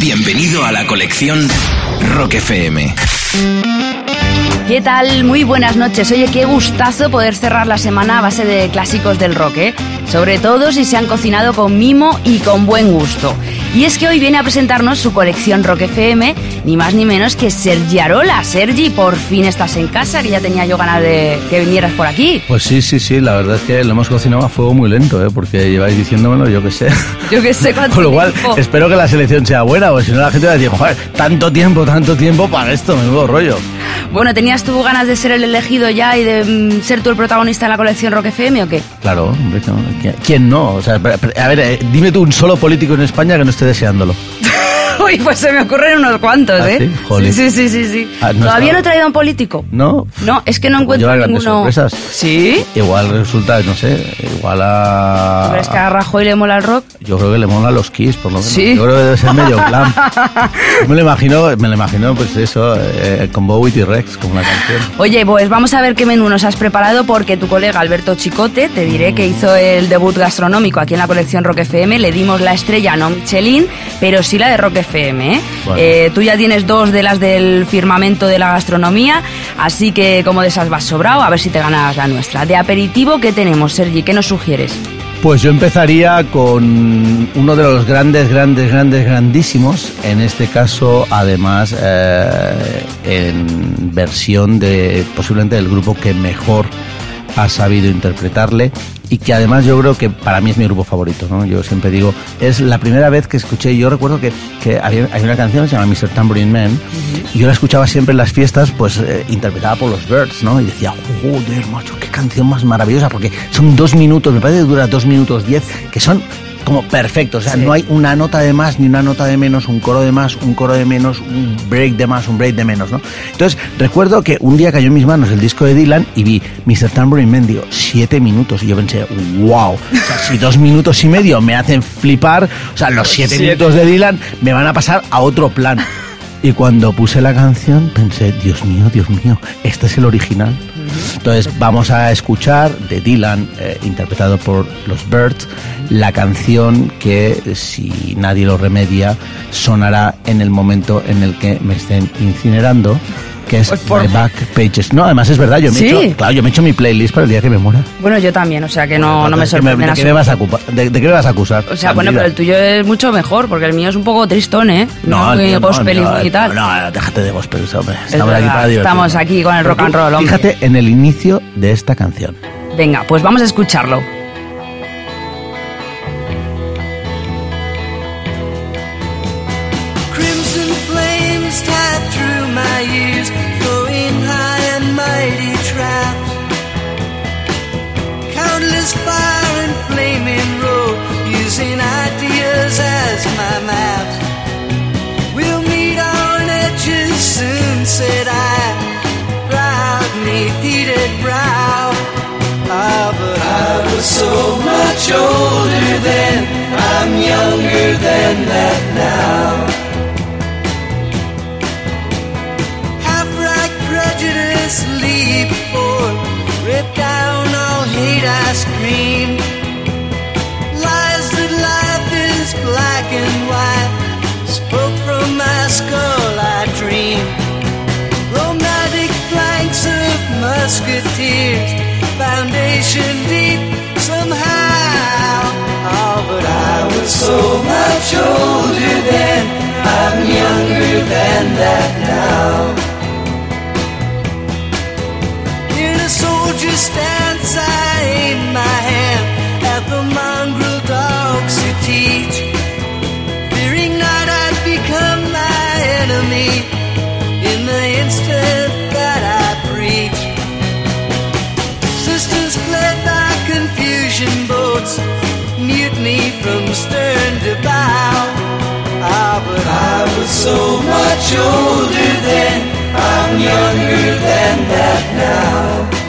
Bienvenido a la colección Rock FM. ¿Qué tal? Muy buenas noches. Oye, qué gustazo poder cerrar la semana a base de clásicos del rock, ¿eh? Sobre todo si se han cocinado con mimo y con buen gusto. Y es que hoy viene a presentarnos su colección Rock FM, ni más ni menos que Sergi Arola. Sergi, por fin estás en casa, que ya tenía yo ganas de que vinieras por aquí. Pues sí, sí, sí, la verdad es que lo hemos cocinado a fuego muy lento, ¿eh? porque lleváis diciéndomelo, yo qué sé. Yo qué sé cuánto Con lo cual, tiempo. espero que la selección sea buena, porque si no la gente va a decir, joder, tanto tiempo, tanto tiempo para esto, menudo rollo. Bueno, ¿tenías tú ganas de ser el elegido ya y de mm, ser tú el protagonista de la colección Rock FM o qué? Claro, hombre, ¿no? ¿Qui- ¿quién no? O sea, a ver, eh, dime tú un solo político en España que no esté deseándolo. Uy, pues se me ocurren unos cuantos, ¿Ah, ¿eh? sí? Sí, sí, sí, sí. Ah, no ¿Todavía estaba- no he traído a un político? ¿No? No, es que no Igual encuentro lleva ninguno. sorpresas. ¿Sí? Igual resulta, no sé, igual a... ¿Crees que a Rajoy le mola el rock? Yo creo que le mola los Kiss, por lo menos. Sí. Yo creo que debe ser medio. Yo me lo imagino, me lo imagino, pues eso, eh, con Bowie y Rex, como una canción. Oye, pues vamos a ver qué menú nos has preparado porque tu colega Alberto Chicote, te diré que hizo el debut gastronómico aquí en la colección Rock FM, le dimos la estrella no Michelin, pero sí la de Rock FM. ¿Eh? Bueno. Eh, tú ya tienes dos de las del firmamento de la gastronomía, así que como de esas vas sobrado, a ver si te ganas la nuestra. De aperitivo, ¿qué tenemos, Sergi? ¿Qué nos sugieres? Pues yo empezaría con uno de los grandes, grandes, grandes, grandísimos. En este caso, además, eh, en versión de posiblemente del grupo que mejor ha sabido interpretarle y que además yo creo que para mí es mi grupo favorito, ¿no? Yo siempre digo, es la primera vez que escuché, yo recuerdo que, que había, hay una canción que se llama Mr. Tambourine Man y yo la escuchaba siempre en las fiestas, pues eh, interpretada por los Birds, ¿no? Y decía, joder, macho, qué canción más maravillosa, porque son dos minutos, me parece que dura dos minutos diez, que son como perfectos, o sea, Sí. no hay una nota de más ni una nota de menos, un coro de más, un coro de menos, un break de más, un break de menos, ¿no? Entonces, recuerdo que un día cayó en mis manos el disco de Dylan y vi Mr. Tambourine Man, digo, siete minutos, y yo pensé, wow, o sea, si dos minutos y medio me hacen flipar, o sea, los siete, Siete. minutos de Dylan me van a pasar a otro plan. Y cuando puse la canción pensé, Dios mío, Dios mío, este es el original. Entonces vamos a escuchar de Dylan, eh, interpretado por los Birds, la canción que, si nadie lo remedia, sonará en el momento en el que me estén incinerando, que es Pues por- Back Pages. No, además es verdad, yo me, Sí. he hecho, claro, yo me he hecho mi playlist para el día que me muera. Bueno, yo también, o sea que no, no me ¿De qué sorprende en ¿De qué me vas a, ocupar- de, de qué me vas a acusar? O sea, bueno, pero el tuyo es mucho mejor, porque el mío es un poco tristón, ¿eh? No, muy no, gospel y no, muy tal. No, no, déjate de gospel, hombre. Es Estamos aquí para divertirnos. estamos aquí con el rock and roll, hombre. Fíjate en el inicio de esta canción. Venga, pues vamos a escucharlo. So much older then, I'm younger than that now. half-right prejudice leap forth, rip down all hate I scream. Lies that life is black and white, spoke from my skull I dream. Romantic flanks of musketeers, foundation than that now. In a soldier's stance, I aim my hand at the mongrel dogs who teach. Fearing not I'd become my enemy in the instant that I preach. Systems fled by confusion boats, mutiny from stern to bow. I was so much older then, I'm younger than that now.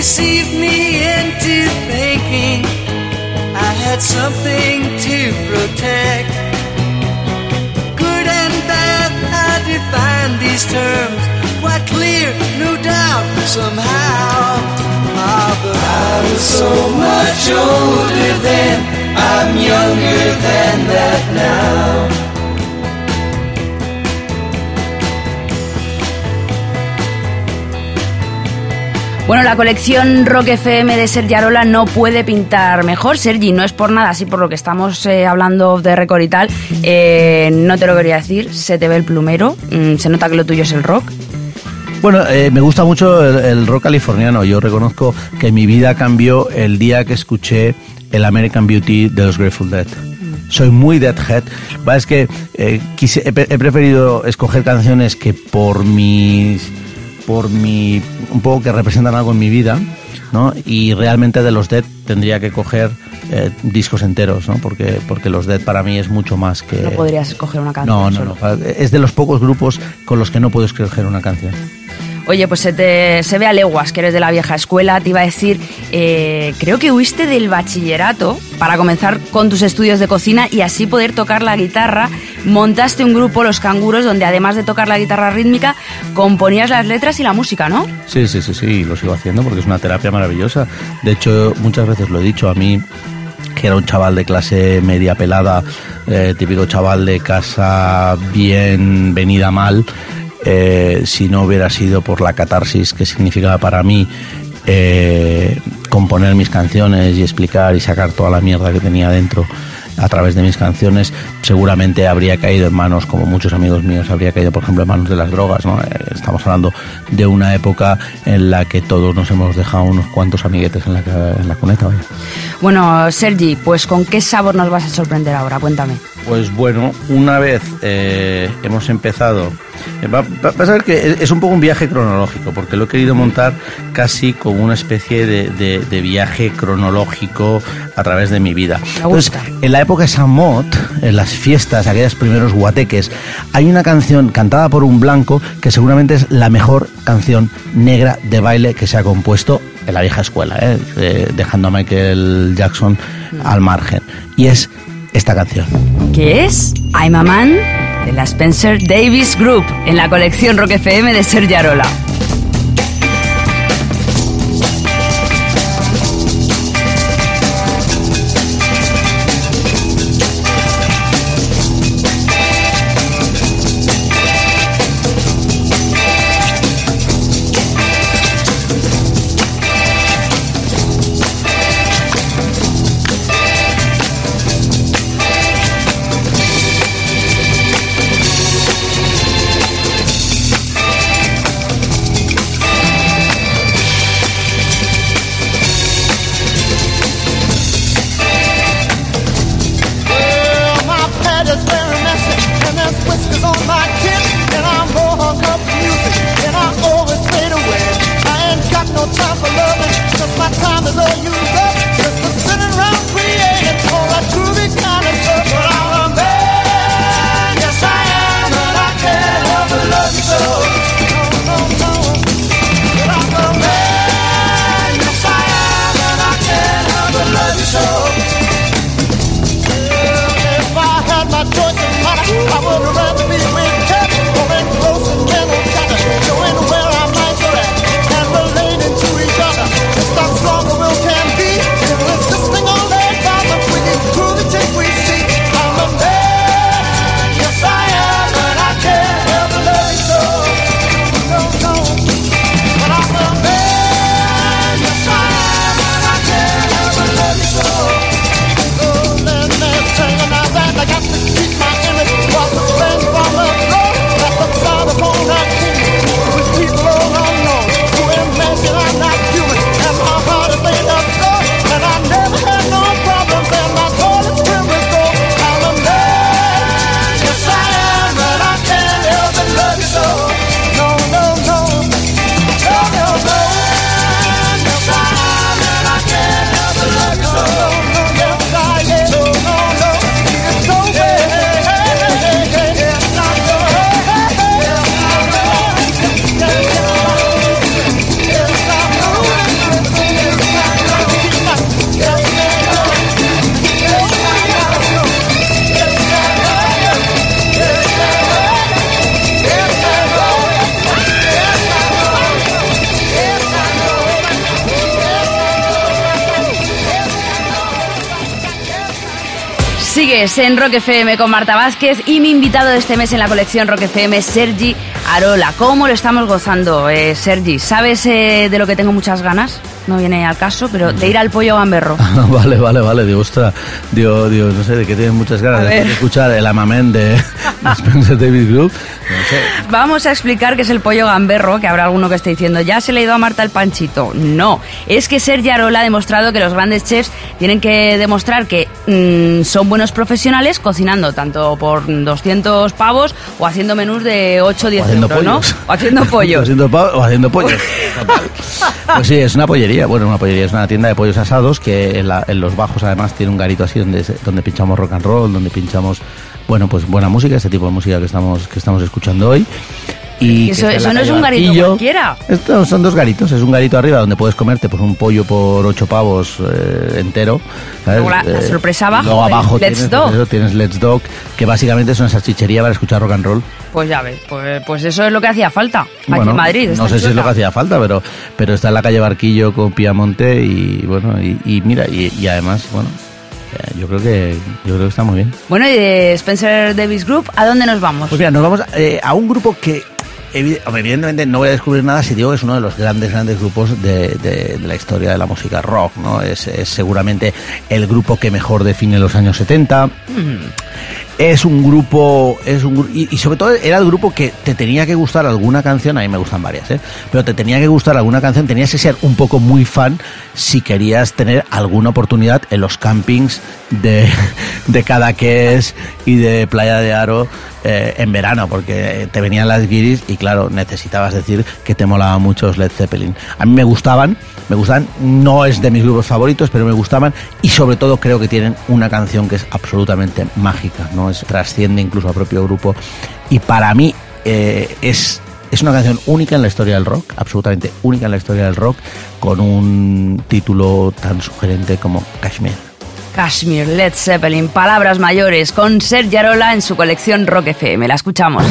Deceived me into thinking I had something to protect. Good and bad, I define these terms quite clear, no doubt, somehow. Ah, but I was so much older then, I'm younger than that now. Bueno, la colección Rock FM de Sergi Arola no puede pintar mejor. Sergi, no es por nada, así por lo que estamos eh, hablando de récord y tal. eh, no te lo quería decir, se te ve el plumero. mm, se nota que lo tuyo es el rock. Bueno, eh, me gusta mucho el, el rock californiano. Yo reconozco que mi vida cambió el día que escuché el American Beauty de los Grateful Dead. Soy muy Deadhead. Es que eh, quise- he, pre- he preferido escoger canciones que por mis por mi un poco que representan algo en mi vida, ¿no? Y realmente de los Dead tendría que coger eh, discos enteros, ¿no? Porque porque los Dead para mí es mucho más que No podrías escoger una canción. no, no, solo. no. Es de los pocos grupos con los que no puedo escoger una canción. Oye, pues se, te, se ve a leguas que eres de la vieja escuela. Te iba a decir, eh, creo que huiste del bachillerato para comenzar con tus estudios de cocina y así poder tocar la guitarra. Montaste un grupo, Los Canguros, donde además de tocar la guitarra rítmica, componías las letras y la música, ¿no? Sí, sí, sí, sí, lo sigo haciendo porque es una terapia maravillosa. De hecho, muchas veces lo he dicho a mí, que era un chaval de clase media pelada, eh, típico chaval de casa bien venida mal, eh, si no hubiera sido por la catarsis que significaba para mí eh, componer mis canciones y explicar y sacar toda la mierda que tenía dentro a través de mis canciones, seguramente habría caído en manos, como muchos amigos míos, habría caído, por ejemplo, en manos de las drogas. ¿no? Eh, Estamos hablando de una época en la que todos nos hemos dejado unos cuantos amiguetes en la, en cuneta. Bueno, Sergi, pues ¿con qué sabor nos vas a sorprender ahora? Cuéntame. Pues bueno, una vez eh, hemos empezado, eh, va, a ver que es- un poco un viaje cronológico, porque lo he querido montar casi como una especie de, de- de viaje cronológico a través de mi vida. Entonces, en la época de Samot, en las fiestas, aquellos primeros guateques, hay una canción cantada por un blanco que seguramente es la mejor canción negra de baile que se ha compuesto en la vieja escuela, ¿eh? Eh, dejando a Michael Jackson al margen. Y es esta canción. ¿Qué es? I'm a Man de la Spencer Davis Group en la colección Rock FM de Sergi Arola. Sigues en Rock FM con Marta Vázquez y mi invitado de este mes en la colección Rock FM Sergi Arola. ¿Cómo lo estamos gozando, eh, Sergi? ¿Sabes eh, de lo que tengo muchas ganas? No viene al caso, pero de ir al pollo gamberro. vale, vale, vale. Digo, ostras, digo, digo, no sé, de qué tienes muchas ganas de escuchar el amamén de, de Spencer David Group. No sé. Vamos a explicar qué es el pollo gamberro, que habrá alguno que esté diciendo, ya se le ha ido a Marta el panchito. No, es que Sergi Arola ha demostrado que los grandes chefs tienen que demostrar que mm, son buenos profesionales cocinando tanto por 200 pavos o haciendo menús de 8 o 10 O haciendo euros, ¿no? O haciendo pollos. o haciendo pollos. Pues sí, es una pollería. Bueno, una pollería es una tienda de pollos asados que en, la- en los bajos además tiene un garito así donde, donde pinchamos rock and roll, donde pinchamos, bueno, pues buena música, este tipo de música que estamos, que estamos escuchando hoy. Y Eso- no es un garito Barquillo. cualquiera. Estos son dos garitos. Es un garito arriba donde puedes comerte pues, un pollo por ocho pavos eh, entero. ¿sabes? Luego la- la Eh, sorpresa abajo, Luego el abajo Let's tienes, Dog. pues eso, tienes Let's Dog, que básicamente es una salchichería para escuchar rock and roll. Pues ya ves, pues, pues eso es lo que hacía falta aquí Bueno, en Madrid. No sé si es lo que hacía falta, pero, pero está en la calle Barquillo con Piamonte y bueno, y, y mira, y, y además, bueno, eh, yo creo que yo creo que está muy bien. Bueno, y de Spencer Davis Group, ¿a dónde nos vamos? Pues mira, nos vamos eh, a un grupo que evidentemente no voy a descubrir nada si digo que es uno de los grandes, grandes grupos de, de- la historia de la música rock, ¿no? Es, es seguramente el grupo que mejor define los años 70. Es un grupo, es un y, y sobre todo era el grupo que te tenía que gustar alguna canción, a mí me gustan varias, ¿eh? pero te tenía que gustar alguna canción, tenías que ser un poco muy fan si querías tener alguna oportunidad en los campings de, de Cadaqués y de Playa de Aro eh, en verano, porque te venían las guiris y claro, necesitabas decir que te molaba mucho Led Zeppelin. A mí me gustaban, me gustan, no es de mis grupos favoritos, pero me gustaban y sobre todo creo que tienen una canción que es absolutamente mágica, no trasciende incluso al propio grupo y para mí eh, es es una canción única en la historia del rock, absolutamente única en la historia del rock, con un título tan sugerente como Kashmir. Kashmir, Led Zeppelin, palabras mayores, con Sergi Arola en su colección Rock FM. La escuchamos.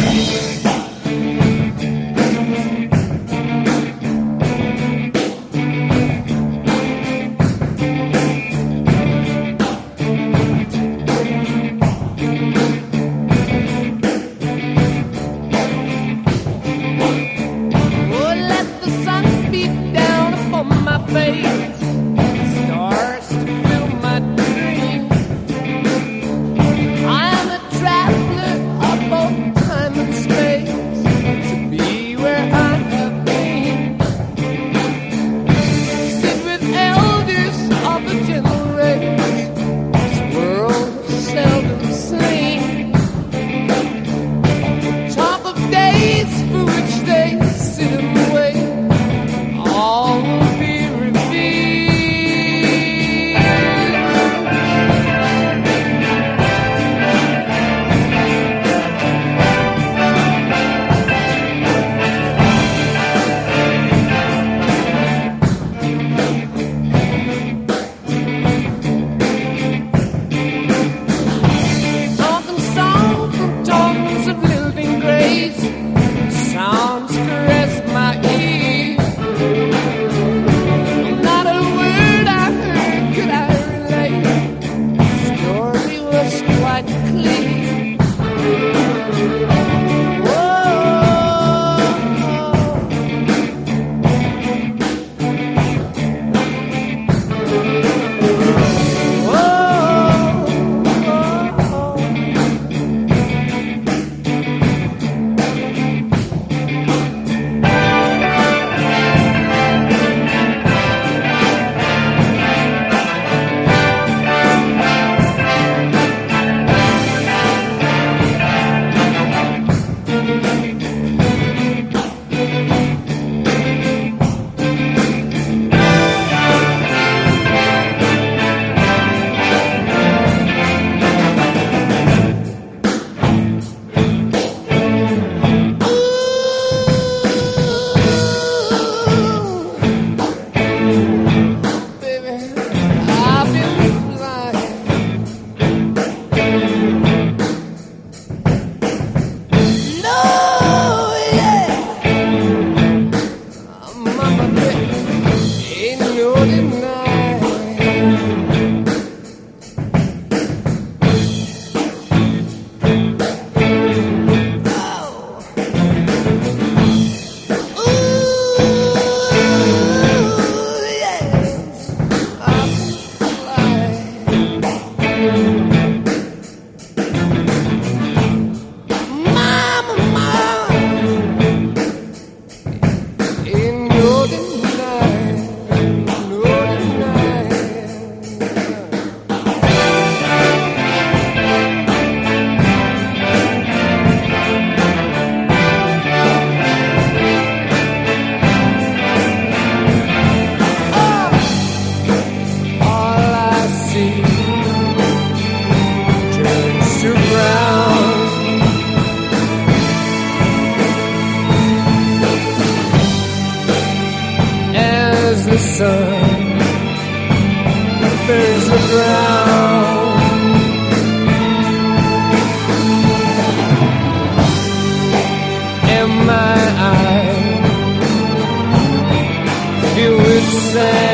say.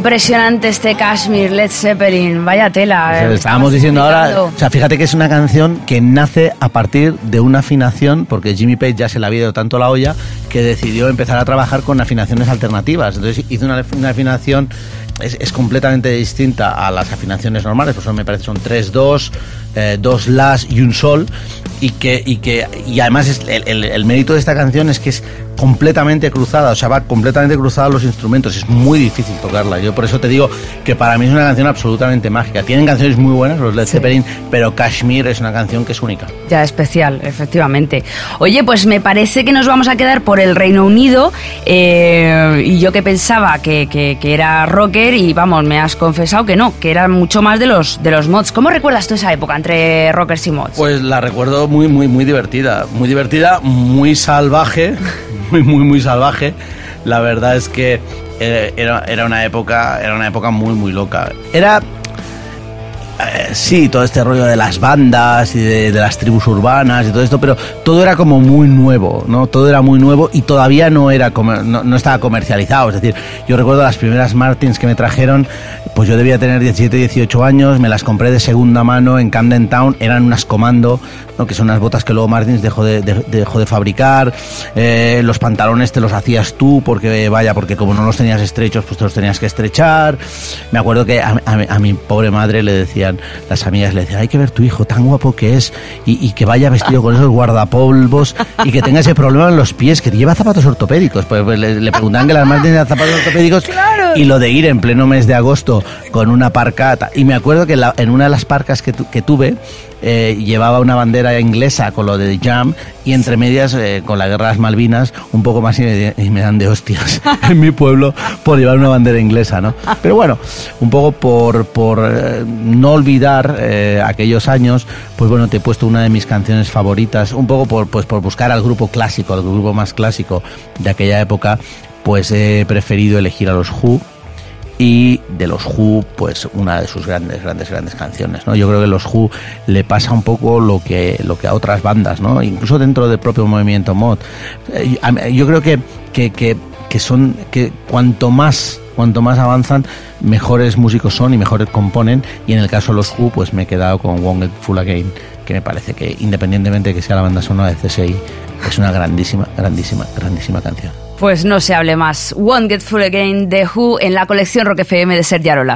Impresionante este Kashmir, Led Zeppelin, vaya tela. Eh, estábamos diciendo ahora, o sea, fíjate que es una canción que nace a partir de una afinación, porque Jimmy Page ya se le había ido tanto la olla, que decidió empezar a trabajar con afinaciones alternativas. Entonces hizo una, una afinación es, es completamente distinta a las afinaciones normales, pues son, me parece son 3 2, eh, dos las y un sol y que y que y además es el, el- el mérito de esta canción es que es completamente cruzada, o sea, va completamente cruzada los instrumentos, es muy difícil tocarla. Yo por eso te digo que para mí es una canción absolutamente mágica. Tienen canciones muy buenas los Led Zeppelin, pero Kashmir es una canción que es única. Ya, especial, efectivamente. Oye, pues me parece que nos vamos a quedar por el Reino Unido eh, y yo que pensaba que, que- que era y vamos, me has confesado que no, que era mucho más de los, de los mods. ¿Cómo recuerdas tú esa época entre rockers y mods? Pues la recuerdo muy, muy, muy divertida. Muy divertida, muy salvaje. Muy, muy, muy salvaje. La verdad es que eh, era, era una época. Era una época muy, muy loca. Era. Eh, sí, todo este rollo de las bandas y de, las tribus urbanas y todo esto, pero todo era como muy nuevo, ¿no? Todo era muy nuevo y todavía no era no, no estaba comercializado. Es decir, yo recuerdo las primeras Martins que me trajeron, pues yo debía tener 17, 18 años, me las compré de segunda mano en Camden Town, eran unas comando, ¿no? que son unas botas que luego Martins dejó de, de- dejó de fabricar, eh, los pantalones te los hacías tú, porque vaya, porque como no los tenías estrechos, pues te los tenías que estrechar. Me acuerdo que a, a mi- a mi pobre madre le decían, las amigas le decían, hay que ver tu hijo, tan guapo que es, y, y que vaya vestido con esos guardapolvos, y que tenga ese problema en los pies, que lleva zapatos ortopédicos. Pues, pues, le, le preguntaban que las madres tenían zapatos ortopédicos, y lo de ir en pleno mes de agosto con una parca. Y me acuerdo que la- en una de las parcas que, tu- que tuve, eh, llevaba una bandera inglesa con lo de Jam y entre medias eh, con la guerra de las Malvinas un poco más y me, y me dan de hostias en mi pueblo por llevar una bandera inglesa, ¿no? Pero bueno, un poco por, por eh, no olvidar aquellos años, pues bueno, te he puesto una de mis canciones favoritas, un poco por, pues por buscar al grupo clásico, al grupo más clásico de aquella época, pues he preferido elegir a los Who y de los Who, pues una de sus grandes, grandes, grandes canciones, ¿no? Yo creo que los Who le pasa un poco lo que, lo que a otras bandas, ¿no? Incluso dentro del propio movimiento mod. Eh, Yo creo que, que, que, que son, que cuanto más, cuanto más avanzan, mejores músicos son y mejores componen, y en el caso de los Who, pues me he quedado con Won't Get Full Again, que me parece que independientemente de que sea la banda sonora de CSI, es una grandísima, grandísima, grandísima canción. Pues no se hable más. Won't Get Full Again de Who en la colección Rock FM de Sergio Arola.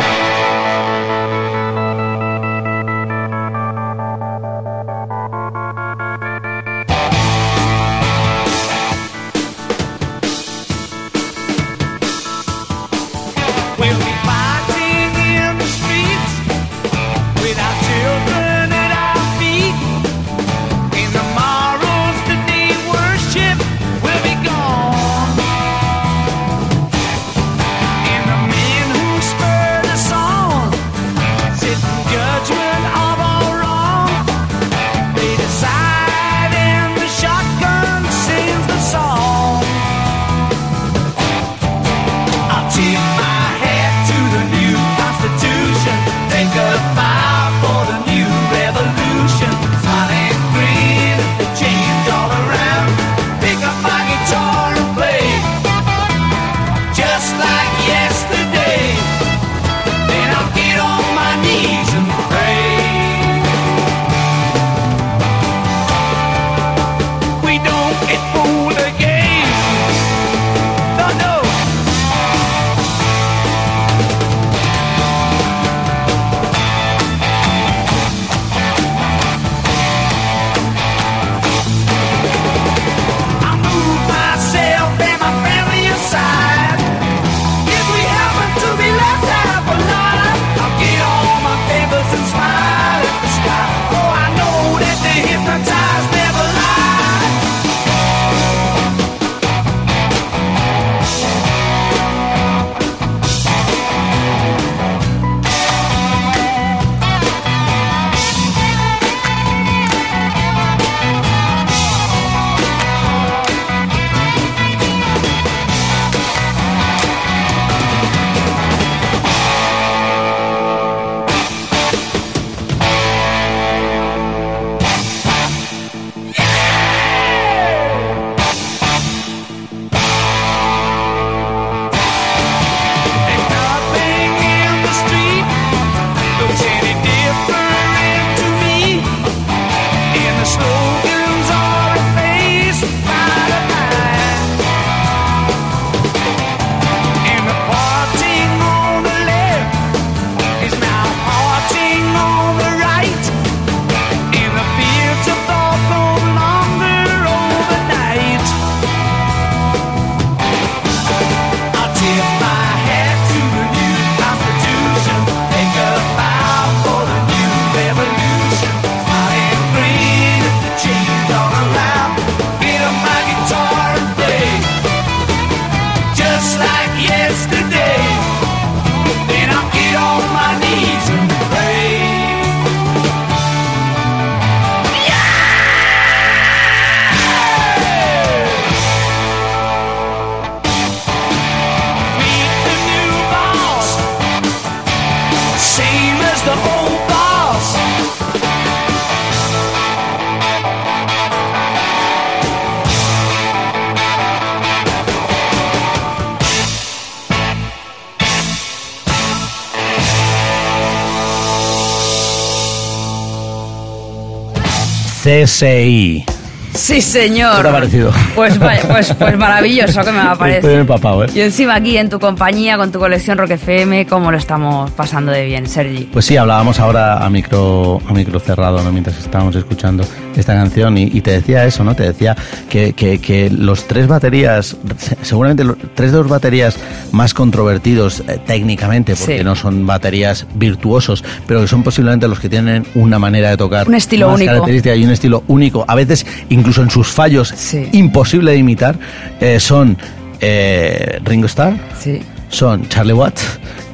Sí, señor. ¿Qué te ha parecido? Pues, pues, pues maravilloso que me va a parecer. empapado, ¿eh? Y encima aquí en tu compañía, con tu colección Rock FM, ¿cómo lo estamos pasando de bien, Sergi? Pues sí, hablábamos ahora a micro, a micro cerrado, ¿no? Mientras estábamos escuchando esta canción y, y te decía eso, ¿no? Te decía que, que- que los tres baterías, se- seguramente los tres de los baterías más controvertidos eh, técnicamente, porque Sí. no son baterías virtuosos, pero que son posiblemente los que tienen una manera de tocar Un estilo más único. característica y un estilo único, a veces incluso en sus fallos Sí. imposible de imitar, eh, son eh, Ringo Starr, Sí. son Charlie Watts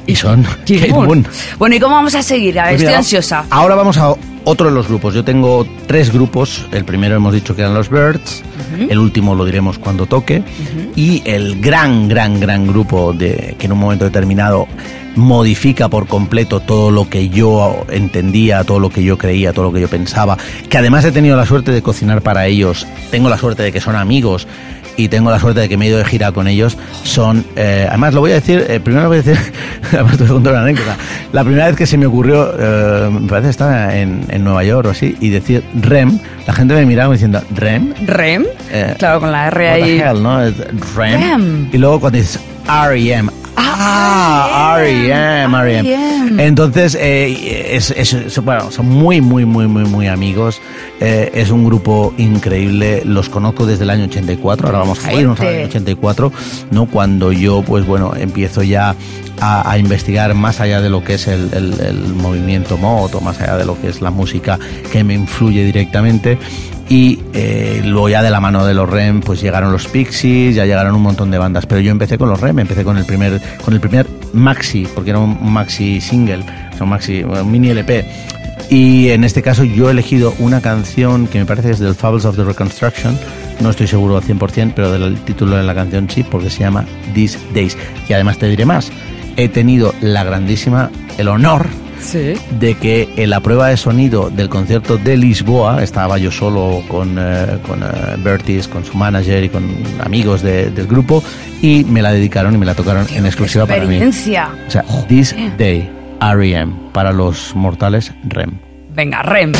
y son Kate Moon. Moon. Bueno, ¿y cómo vamos a seguir? A ver, Pues estoy mira, ansiosa. Ahora vamos a otro de los grupos. Yo tengo tres grupos. El primero hemos dicho que eran los Birds. El último lo diremos cuando toque. Y el gran, gran, gran grupo de que en un momento determinado modifica por completo todo lo que yo entendía, todo lo que yo creía, todo lo que yo pensaba. Que además he tenido la suerte de cocinar para ellos. Tengo la suerte de que son amigos. Y tengo la suerte de que me he ido de gira con ellos. Son, eh, además lo voy a decir, eh, primero voy a decir, además te voy a contar una anécdota. La primera vez que se me ocurrió, eh, me parece que estaba en, en Nueva York o así, y decir REM, la gente me miraba diciendo, ¿REM? ¿Rem? Eh, claro, con la R ahí. hell, ¿no? REM. REM. Y luego cuando dices R.E.M. Ah, R.E.M., R.E.M. R.E.M.. Entonces, eh, es, es- es- bueno, son muy, muy, muy, muy, muy amigos. Eh, es un grupo increíble. Los conozco desde el año 84. Ahora vamos a irnos al año 84, ¿no? Cuando yo, pues bueno, empiezo ya a, a investigar más allá de lo que es el, el- el movimiento moto, más allá de lo que es la música que me influye directamente. Y eh, luego ya de la mano de los REM, pues llegaron los Pixies, ya llegaron un montón de bandas. Pero yo empecé con los REM, empecé con el primer, con el primer maxi, porque era un maxi single, o sea, un maxi, un mini LP. Y en este caso yo he elegido una canción que me parece que es del Fables of the Reconstruction. No estoy seguro al 100%, pero del título de la canción sí, porque se llama These Days. Y además te diré más. He tenido la grandísima, el honor Sí. de que en la prueba de sonido del concierto de Lisboa estaba yo solo con, eh, con eh, Bertis, con su manager y con amigos de- del grupo y me la dedicaron y me la tocaron en exclusiva para mí. O sea, This Day, R.E.M. para los mortales REM. Venga, Rem.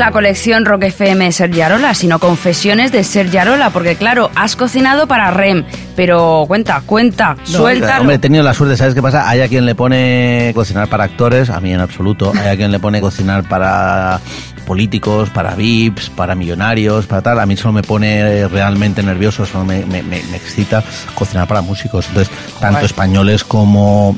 La colección Rock FM de Sergi Arola, sino confesiones de Sergi Arola, porque claro, has cocinado para REM, pero cuenta, cuenta, No, suéltalo. Hombre, he tenido la suerte, ¿sabes qué pasa? Hay a quien le pone cocinar para actores, a mí en absoluto. Hay a quien le pone cocinar para políticos, para VIPs, para millonarios, para tal. A mí solo me pone realmente nervioso, solo me, me- me- me excita cocinar para músicos. Entonces, tanto españoles como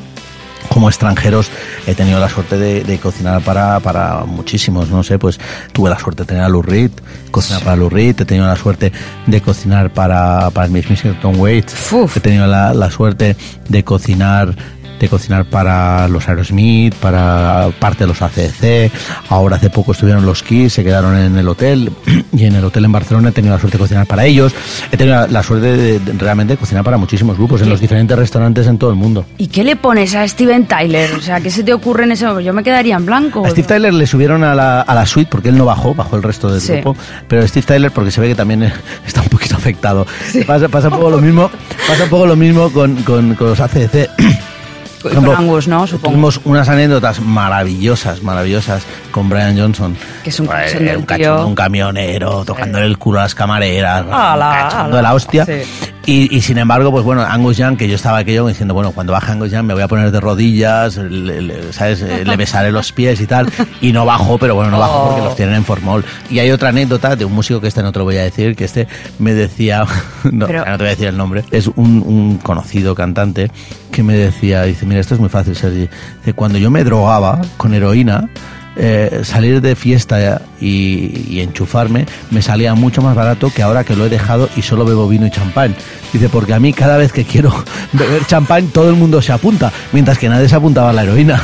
como extranjeros he tenido la suerte de, de cocinar para, para muchísimos, no sé, pues tuve la suerte de tener a Lou Reed, cocinar para Lou Reed, he tenido la suerte de cocinar para, para el mismísimo Tom Waits, Uf. he tenido la, la suerte de cocinar de cocinar para los Aerosmith, para parte de los ACC, ahora hace poco estuvieron los Kiss, se quedaron en el hotel y en el hotel en Barcelona he tenido la suerte de cocinar para ellos, he tenido la, la suerte de, de realmente cocinar para muchísimos grupos en Sí. los diferentes restaurantes en todo el mundo. ¿Y qué le pones a Steven Tyler? O sea, ¿qué se te ocurre en ese momento? Yo me quedaría en blanco. A Steve Tyler le subieron a la, a la suite porque él no bajó, bajó el resto del Sí. grupo. Pero Steve Tyler, porque se ve que también está un poquito afectado. Pasa, pasa un poco lo mismo, pasa un poco lo mismo con, con, con los ACDC. Por Con Angus, ¿no? Supongo. Tuvimos unas anécdotas maravillosas, maravillosas con Brian Johnson. Que es un Pues, un, tío. cachondo, un camionero, tocándole el culo a las camareras, Ala, un cachondo ala. de la hostia. Sí. Y, y sin embargo, pues bueno, Angus Young, que yo estaba aquello diciendo, bueno, cuando baje Angus Young me voy a poner de rodillas, le, le- ¿sabes? Eh, Le besaré los pies y tal. Y no bajo, pero bueno, no bajo Oh. porque los tienen en formol. Y hay otra anécdota de un músico que este no te lo voy a decir, que este me decía, no, Pero- no te voy a decir el nombre, es un, un conocido cantante que me decía, dice, mira, esto es muy fácil, Sergi. Dice, cuando yo me drogaba con heroína, eh, salir de fiesta y, y enchufarme me salía mucho más barato que ahora que lo he dejado y solo bebo vino y champán. Dice, porque a mí cada vez que quiero beber champán todo el mundo se apunta, mientras que nadie se apuntaba a la heroína.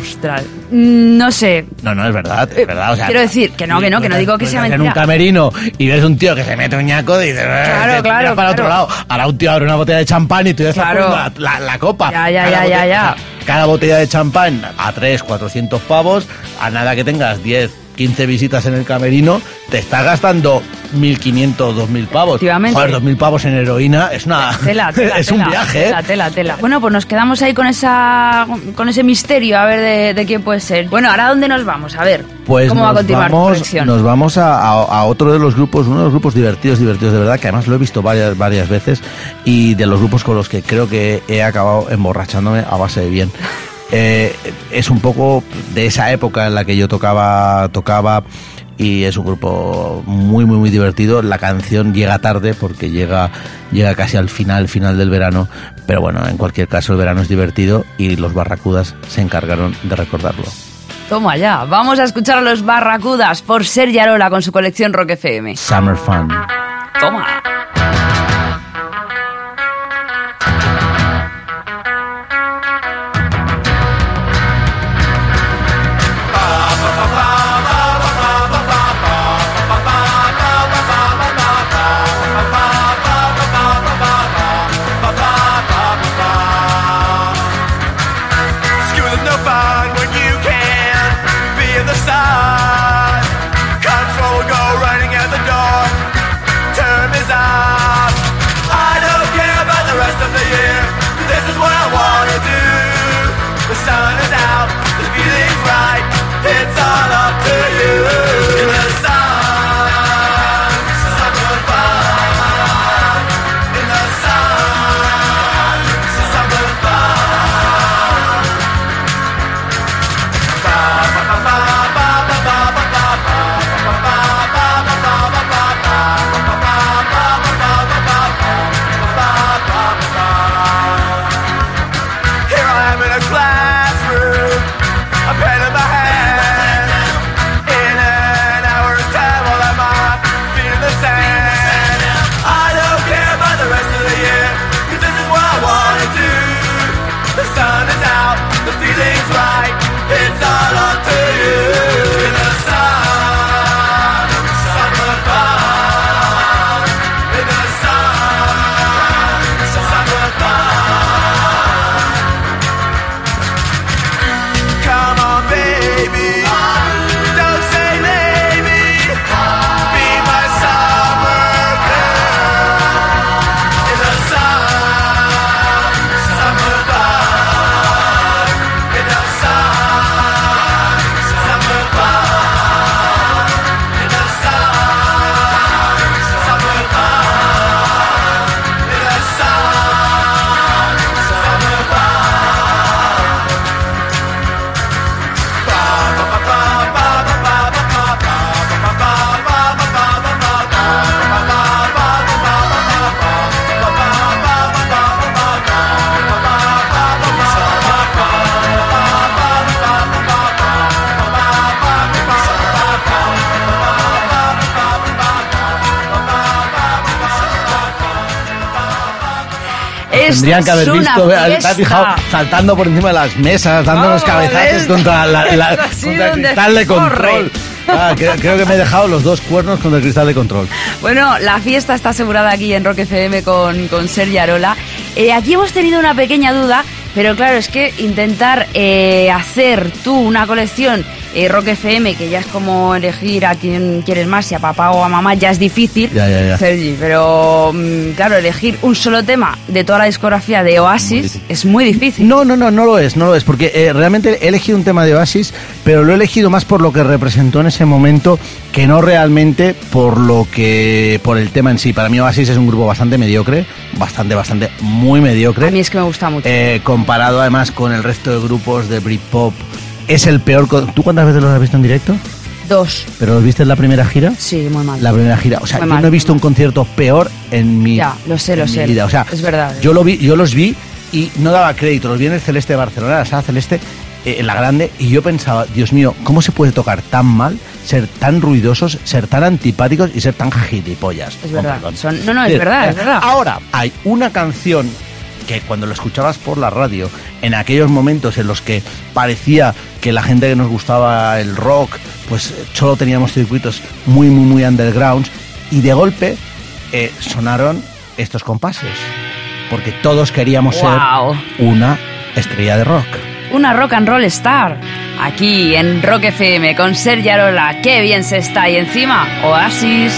Ostras. Mm, No sé. No, no, es verdad, es verdad. O sea, quiero decir que no, que no, que no digo que sea En mentira. un camerino y ves un tío que se mete un ñaco y dices, Claro, "Eh, claro, mira para claro. otro lado. Ahora un tío abre una botella de champán y tú ya estás Claro. la, copa. Ya, ya, Cada ya, ya, ya. Cada botella de champán a 3, 400 pavos, a nada que tengas 10, 15 visitas en el camerino, te estás gastando 1.500, 2.000 pavos. Efectivamente. Joder, 2.000 pavos en heroína es una... Tela, tela, es tela, un viaje, ¿eh? Tela, tela, tela. Bueno, pues nos quedamos ahí con esa con ese misterio a ver de, de quién puede ser. Bueno, ahora dónde nos vamos? A ver. Pues ¿Cómo va a continuar vamos? Nos vamos a, a- a otro de los grupos, uno de los grupos divertidos, divertidos de verdad, que además lo he visto varias, varias veces y de los grupos con los que creo que he acabado emborrachándome a base de bien. Eh, es un poco de esa época en la que yo tocaba, tocaba y es un grupo muy muy muy divertido. La canción llega tarde porque llega llega casi al final final del verano, pero bueno, en cualquier caso el verano es divertido y los Barracudas se encargaron de recordarlo. Toma ya. Vamos a escuchar a los Barracudas por Sergi Arola con su colección Rock FM. Summer Fun. Toma. Tendrían que haber visto. ¿Te has fiesta. fijado? Saltando por encima de las mesas, dando unos Vamos, cabezazos contra, la, la- contra el cristal de control. Ah, creo, creo que me he dejado los dos cuernos contra el cristal de control. Bueno, la fiesta está asegurada aquí en Rock FM con, con Sergi Arola. Eh, aquí hemos tenido una pequeña duda, pero claro, es que intentar eh, hacer tú una colección eh, Rock FM, que ya es como elegir a quién quieres más, si a papá o a mamá, ya es difícil, Ya, ya, ya. Sergi. Pero mm, claro, elegir un solo tema de toda la discografía de Oasis es muy difícil. No, no, no, no lo es, no lo es, porque eh, realmente he elegido un tema de Oasis, pero lo he elegido más por lo que representó en ese momento que no realmente por lo que por el tema en sí. Para mí Oasis es un grupo bastante mediocre, bastante, bastante, muy mediocre. A mí es que me gusta mucho. Eh, comparado además con el resto de grupos de Britpop, es el peor. ¿Tú cuántas veces los has visto en directo? Dos. ¿Pero los viste en la primera gira? Sí, muy mal. La primera gira. O sea, Muy yo mal, no he visto un concierto peor en mi, Ya, lo sé, lo sé. vida. O sea, Es verdad. Yo, lo vi, yo los vi y no daba crédito. Los vi en el Celeste de Barcelona, la sala Celeste, eh, en la grande, y yo pensaba, Dios mío, ¿cómo se puede tocar tan mal, ser tan ruidosos, ser tan antipáticos y ser tan gilipollas? Es verdad. Son- no, no, es verdad, es verdad. Ahora, hay una canción que cuando lo escuchabas por la radio, en aquellos momentos en los que parecía que la gente que nos gustaba el rock, pues eh, solo teníamos circuitos muy, muy, muy undergrounds, y de golpe eh, sonaron estos compases, porque todos queríamos ser una estrella de rock. Una rock and roll star. Aquí en Rock FM con Sergi Arola. Qué bien se está. Y encima, Oasis.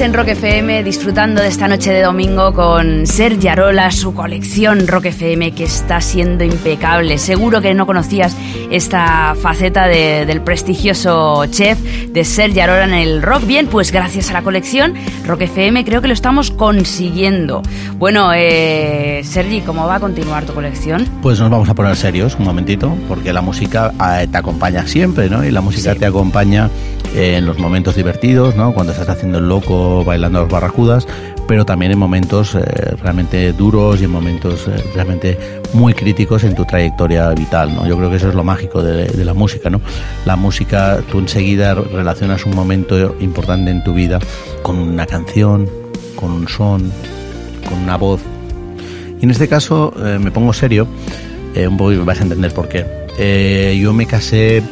En Rock FM disfrutando de esta noche de domingo con Sergi Arola, su colección Rock FM que está siendo impecable. Seguro que no conocías esta faceta de- del prestigioso chef de Sergi Arola en el rock. Bien, pues gracias a la colección Rock FM creo que lo estamos consiguiendo. Bueno, eh, Sergi, ¿cómo va a continuar tu colección? Pues nos vamos a poner serios un momentito, porque la música eh, te acompaña siempre, ¿no? Y la música Sí. te acompaña en los momentos divertidos, ¿no? Cuando estás haciendo el loco, bailando a los barracudas, pero también en momentos eh, realmente duros y en momentos eh, realmente muy críticos en tu trayectoria vital, ¿no? Yo creo que eso es lo mágico de, de la música, ¿no? La música, tú enseguida relacionas un momento importante en tu vida con una canción, con un son, con una voz, y en este caso eh, me pongo serio, un poco y vais a entender por qué. Yo me casé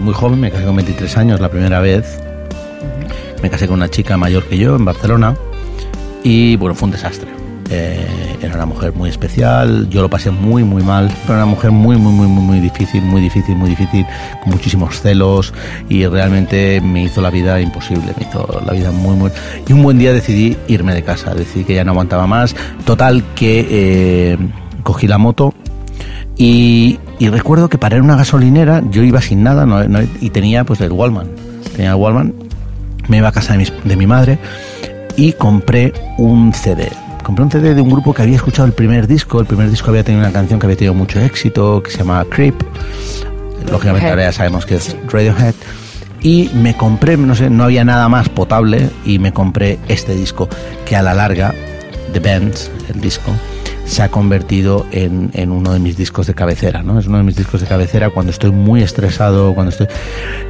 muy joven, me casé con 23 años la primera vez. Me casé con una chica mayor que yo en Barcelona y bueno, fue un desastre. Eh, era una mujer muy especial, yo lo pasé muy muy mal, era una mujer muy muy muy muy muy difícil, muy difícil, muy difícil, con muchísimos celos y realmente me hizo la vida imposible, me hizo la vida muy muy... Y un buen día decidí irme de casa, decidí que ya no aguantaba más, total que eh, cogí la moto y, y recuerdo que ir a una gasolinera yo iba sin nada y tenía pues el Wallman, tenía el Wallman, me iba a casa de, mis- de mi madre y compré un CD. Compré un CD de un grupo que había escuchado el primer disco. El primer disco había tenido una canción que había tenido mucho éxito, que se llama Creep. Lógicamente ahora ya sabemos que es Radiohead. Y me compré, no sé, no había nada más potable y me compré este disco que a la larga, The Bands, el disco, se ha convertido en, en uno de mis discos de cabecera, ¿no? Es uno de mis discos de cabecera cuando estoy muy estresado, cuando estoy,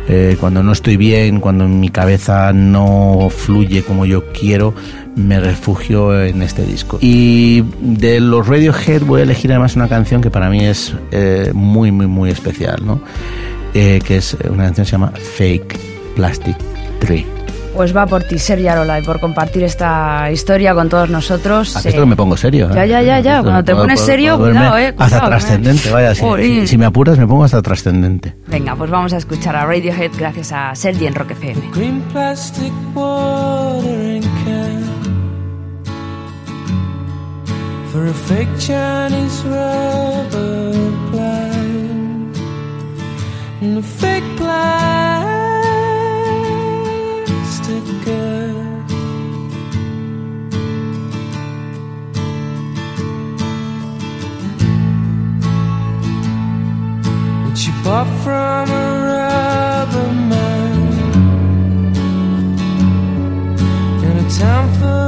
eh, cuando no estoy bien, cuando mi cabeza no fluye como yo quiero, me refugio en este disco. Y de los Radiohead voy a elegir además una canción que para mí es eh, muy, muy, muy especial, ¿no? Eh, que es una canción que se llama Fake Plastic Tree. Pues va por ti, Sergi Arola, y por compartir esta historia con todos nosotros. Aquí Eh, esto que me pongo serio. ¿eh? Ya, ya, ya, ya. Cuando te puedo- pones serio, puedo cuidado, eh, cuidado, Hasta me- trascendente, vaya. Si, Jolín. si- si me apuras, me pongo hasta trascendente. Venga, pues vamos a escuchar a Radiohead gracias a Sergi en Rock FM. Green plastic watering can for a fake Chinese rubber plant and a fake girl. Which you bought from a rubber man in a town full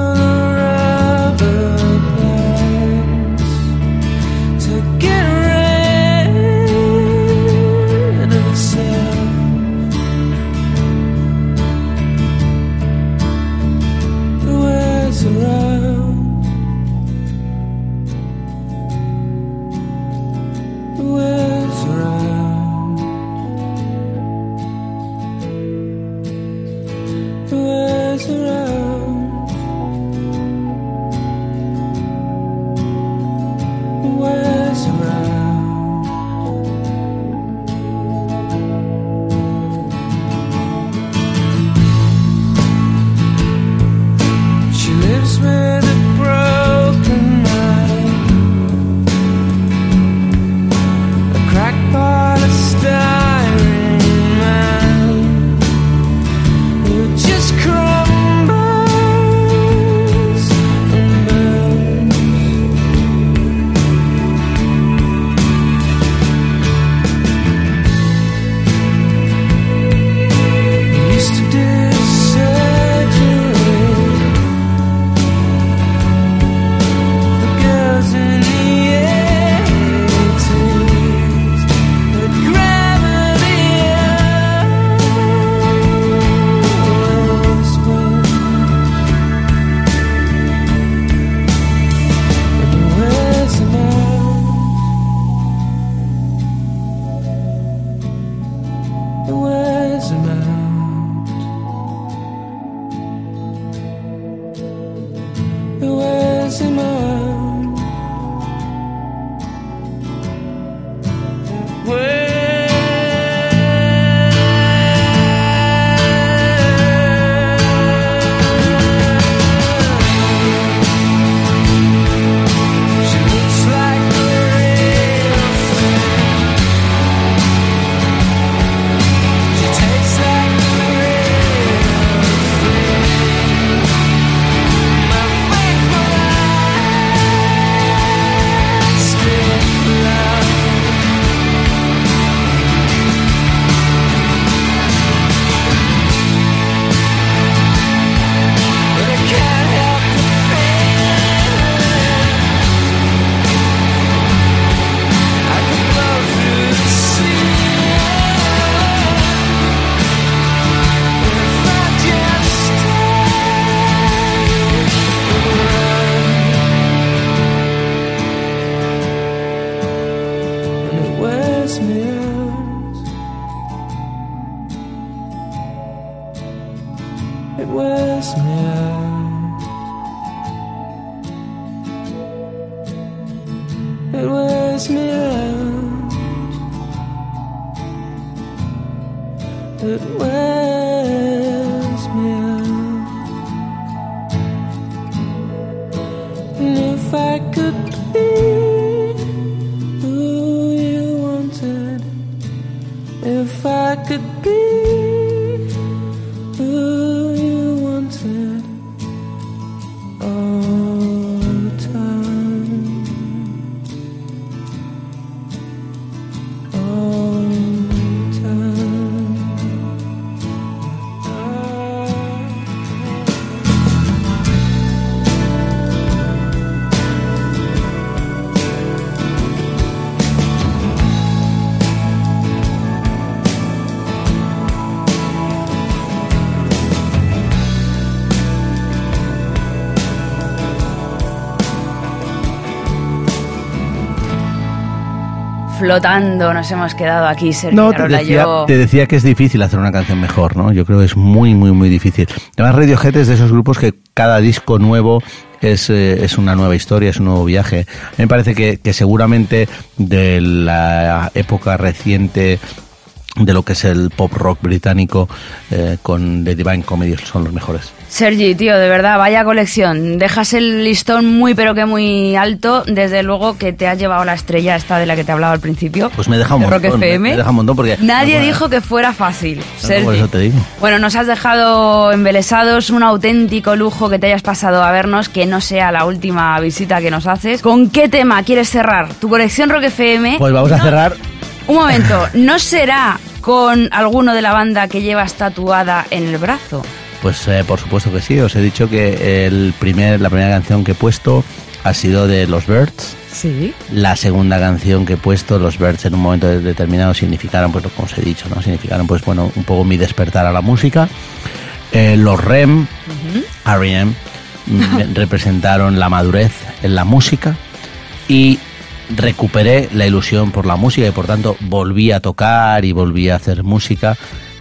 Flotando nos hemos quedado aquí, Sergio No, te decía, te decía que es difícil hacer una canción mejor, ¿no? Yo creo que es muy, muy, muy difícil. Además, Radiohead es de esos grupos que cada disco nuevo es, eh, es una nueva historia, es un nuevo viaje. A mí me parece que, que seguramente de la época reciente de lo que es el pop rock británico eh, con The Divine Comedy son los mejores. Sergi, tío, de verdad, vaya colección. Dejas el listón muy, pero que muy alto. Desde luego que te has llevado la estrella esta de la que te hablaba al principio. Pues me deja un Rock montón, me- FM. me deja un montón porque- Nadie no, dijo que fuera fácil, Sergi. por eso te digo. Bueno, nos has dejado embelesados, un auténtico lujo que te hayas pasado a vernos, que no sea la última visita que nos haces. ¿Con qué tema quieres cerrar? Tu colección Rock FM. Pues vamos a cerrar Un momento, ¿no será con alguno de la banda que llevas tatuada en el brazo? Pues eh, por supuesto que sí, os he dicho que el primer, la primera canción que he puesto ha sido de los Birds. Sí. La segunda canción que he puesto, los Birds en un momento de- determinado significaron, pues como os he dicho, ¿no? Significaron pues bueno, un poco mi despertar a la música. Eh, los REM, R.E.M., mm, representaron la madurez en la música y recuperé la ilusión por la música y por tanto volví a tocar y volví a hacer música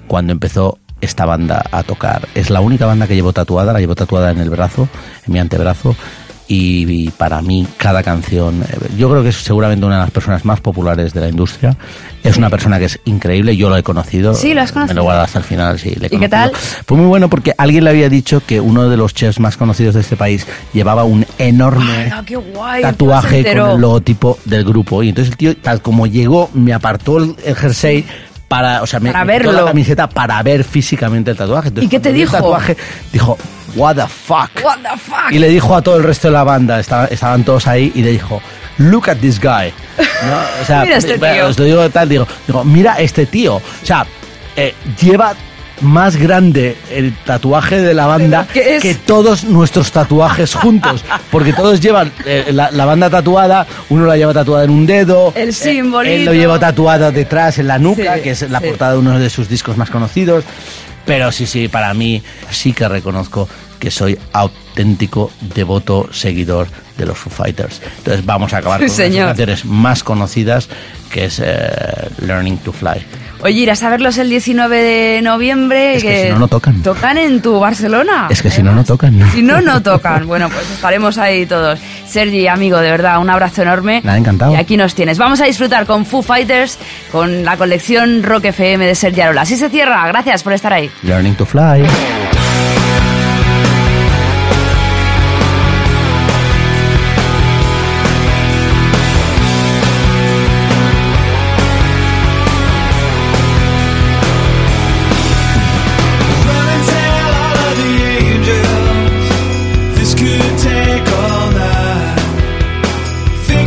cuando empezó esta banda a tocar. Es la única banda que llevo tatuada, la llevo tatuada en el brazo, en mi antebrazo. Y, para mí cada canción, eh, yo creo que es seguramente una de las personas más populares de la industria. Es una persona que es increíble, yo lo he conocido. Sí, lo has Me conocido. lo guardo hasta el final, sí. le he ¿Y qué tal? Fue muy bueno porque alguien le había dicho que uno de los chefs más conocidos de este país llevaba un enorme ¡Hala, qué guay! tatuaje con el logotipo del grupo. Y entonces el tío, tal como llegó, me apartó el, el jersey para, o sea, me, Para me quitó verlo. la camiseta para ver físicamente el tatuaje. Entonces, ¿Y qué te vi el dijo? tatuaje, dijo, what the fuck. What the fuck? Y le dijo a todo el resto de la banda, estaba- estaban todos ahí, y le dijo, look at this guy. ¿No? O sea, Mira este tío. os lo digo tal, digo, digo, mira este tío. O sea, eh, lleva más grande el tatuaje de la banda ¿Pero qué es? que todos nuestros tatuajes juntos. Porque todos llevan eh, la, la banda tatuada, uno la lleva tatuada en un dedo. El eh, simbolito. él lo lleva tatuado detrás en la nuca, Sí, que es la sí. portada de uno de sus discos más conocidos. Pero sí, sí, para mí sí que reconozco que soy auténtico, devoto, seguidor de los Foo Fighters. Entonces vamos a acabar Sí, con señor. canciones más conocidas, que es eh, Learning to Fly. Oye, irás a verlos el 19 de noviembre. Es que si no, no tocan. Tocan en tu Barcelona. Es que si no, no tocan. Si no, no tocan. Bueno, pues estaremos ahí todos. Sergi, amigo, de verdad, un abrazo enorme. Nada, encantado. Y aquí nos tienes. Vamos a disfrutar con Foo Fighters, con la colección Rock FM de Sergi Arola. Así se cierra. Gracias por estar ahí. Learning to Fly.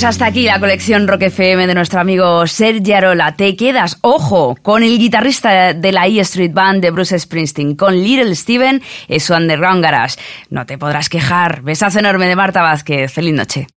Pues hasta aquí la colección Rock FM de nuestro amigo Sergio Arola. Te quedas, ojo, con el guitarrista de la E Street Band de Bruce Springsteen, con Little Steven en su Underground Garage. No te podrás quejar. Besazo enorme de Marta Vázquez. Feliz noche.